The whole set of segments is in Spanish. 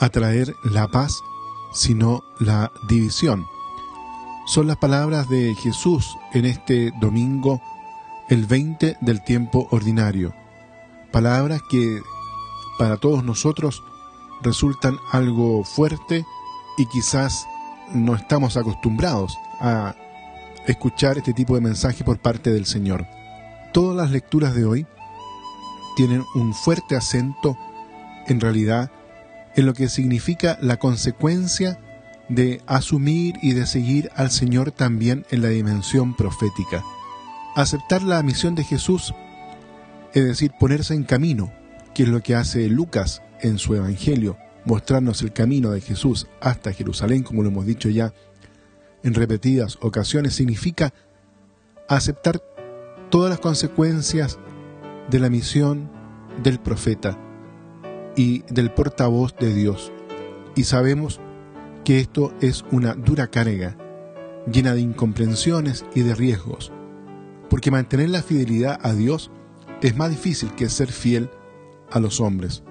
atraer la paz, sino la división. Son las palabras de Jesús en este domingo, el 20 del tiempo ordinario. Palabras que para todos nosotros resultan algo fuerte y quizás no estamos acostumbrados a escuchar este tipo de mensaje por parte del Señor. Todas las lecturas de hoy tienen un fuerte acento, en realidad, en lo que significa la consecuencia de asumir y de seguir al Señor también en la dimensión profética. Aceptar la misión de Jesús, es decir, ponerse en camino, que es lo que hace Lucas en su Evangelio, mostrarnos el camino de Jesús hasta Jerusalén, como lo hemos dicho ya en repetidas ocasiones, significa aceptar todas las consecuencias de la misión del profeta y del portavoz de Dios. Y sabemos que esto es una dura carga, llena de incomprensiones y de riesgos, porque mantener la fidelidad a Dios es más difícil que ser fiel a los hombres.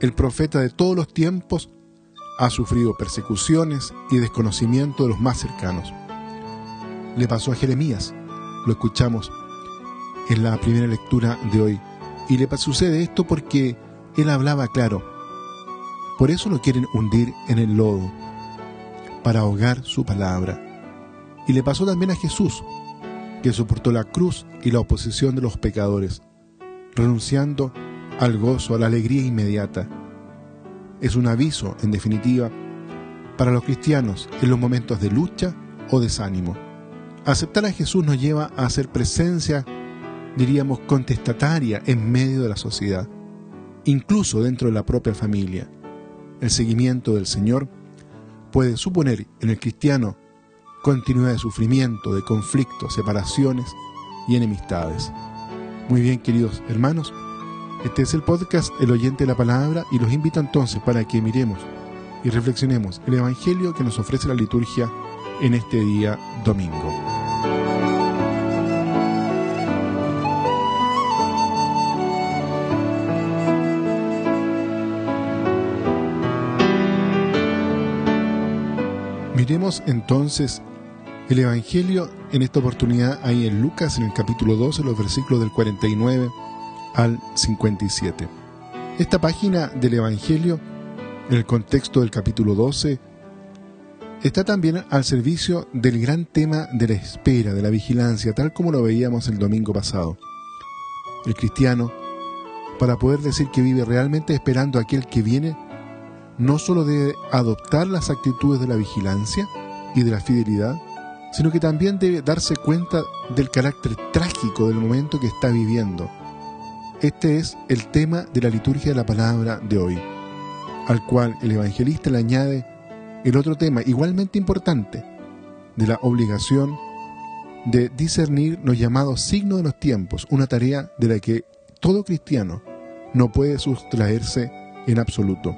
El profeta de todos los tiempos ha sufrido persecuciones y desconocimiento de los más cercanos. Le pasó a Jeremías, lo escuchamos en la primera lectura de hoy, y le sucede esto porque él hablaba claro. Por eso lo quieren hundir en el lodo, para ahogar su palabra. Y le pasó también a Jesús, que soportó la cruz y la oposición de los pecadores, renunciando al gozo, a la alegría inmediata es un aviso, en definitiva, para los cristianos en los momentos de lucha o desánimo. Aceptar a Jesús nos lleva a hacer presencia, diríamos, contestataria en medio de la sociedad, incluso dentro de la propia familia. El seguimiento del Señor puede suponer en el cristiano continuidad de sufrimiento, de conflictos, separaciones y enemistades. Muy bien, queridos hermanos, este es el podcast El oyente de la palabra y los invito entonces para que miremos y reflexionemos el Evangelio que nos ofrece la liturgia en este día domingo. Miremos entonces el Evangelio en esta oportunidad ahí en Lucas en el capítulo 12, los versículos del 49 al 57. Esta página del Evangelio, en el contexto del capítulo 12, está también al servicio del gran tema de la espera, de la vigilancia, tal como lo veíamos el domingo pasado. El cristiano, para poder decir que vive realmente esperando aquel que viene, no solo debe adoptar las actitudes de la vigilancia y de la fidelidad, sino que también debe darse cuenta del carácter trágico del momento que está viviendo este es el tema de la liturgia de la palabra de hoy, al cual el evangelista le añade el otro tema igualmente importante, de la obligación de discernir los llamados signos de los tiempos, una tarea de la que todo cristiano no puede sustraerse en absoluto.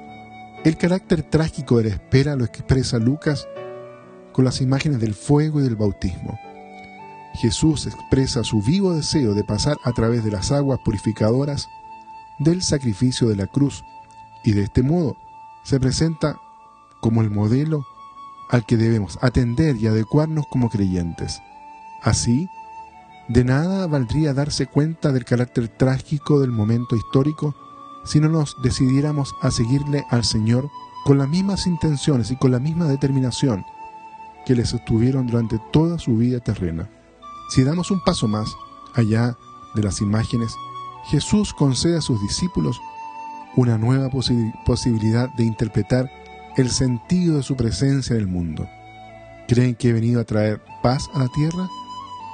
El carácter trágico de la espera lo expresa Lucas con las imágenes del fuego y del bautismo. Jesús expresa su vivo deseo de pasar a través de las aguas purificadoras del sacrificio de la cruz y de este modo se presenta como el modelo al que debemos atender y adecuarnos como creyentes. Así, de nada valdría darse cuenta del carácter trágico del momento histórico si no nos decidiéramos a seguirle al Señor con las mismas intenciones y con la misma determinación que le sostuvieron durante toda su vida terrena. Si damos un paso más allá de las imágenes, Jesús concede a sus discípulos una nueva posibilidad de interpretar el sentido de su presencia en el mundo. ¿Creen que he venido a traer paz a la tierra?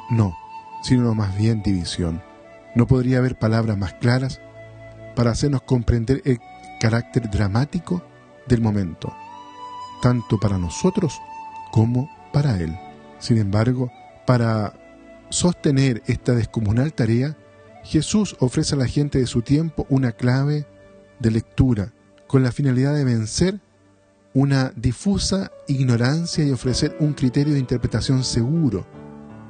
No, sino más bien división. No podría haber palabras más claras para hacernos comprender el carácter dramático del momento, tanto para nosotros como para Él. Sin embargo, para sostener esta descomunal tarea, Jesús ofrece a la gente de su tiempo una clave de lectura con la finalidad de vencer una difusa ignorancia y ofrecer un criterio de interpretación seguro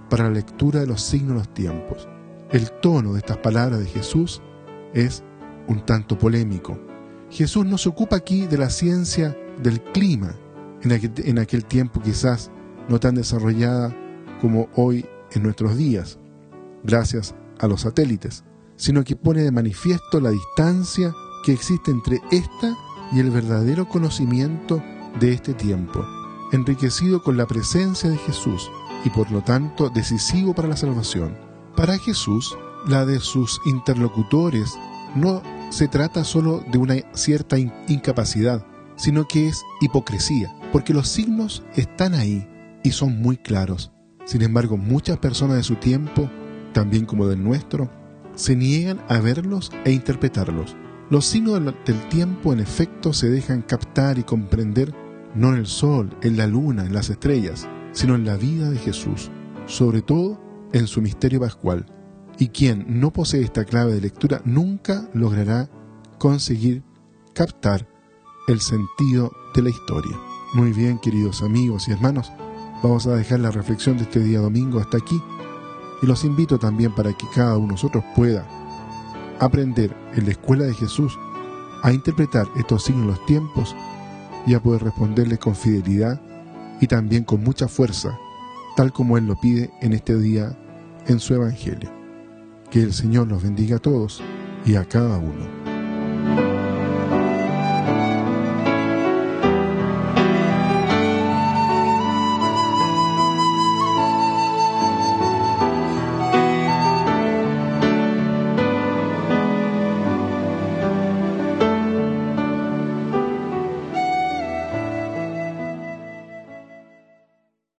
para la lectura de los signos de los tiempos. El tono de estas palabras de Jesús es un tanto polémico. Jesús no se ocupa aquí de la ciencia del clima, en aquel, en aquel tiempo quizás no tan desarrollada como hoy en nuestros días, gracias a los satélites, sino que pone de manifiesto la distancia que existe entre esta y el verdadero conocimiento de este tiempo, enriquecido con la presencia de Jesús y por lo tanto decisivo para la salvación. Para Jesús, la de sus interlocutores no se trata solo de una cierta incapacidad, sino que es hipocresía, porque los signos están ahí y son muy claros. Sin embargo, muchas personas de su tiempo, también como del nuestro, se niegan a verlos e interpretarlos. Los signos del tiempo en efecto se dejan captar y comprender no en el sol, en la luna, en las estrellas, sino en la vida de Jesús, sobre todo en su misterio pascual. Y quien no posee esta clave de lectura nunca logrará conseguir captar el sentido de la historia. Muy bien, queridos amigos y hermanos, vamos a dejar la reflexión de este día domingo hasta aquí y los invito también para que cada uno de nosotros pueda aprender en la escuela de Jesús a interpretar estos signos los tiempos y a poder responderles con fidelidad y también con mucha fuerza, tal como Él lo pide en este día en su Evangelio. Que el Señor los bendiga a todos y a cada uno.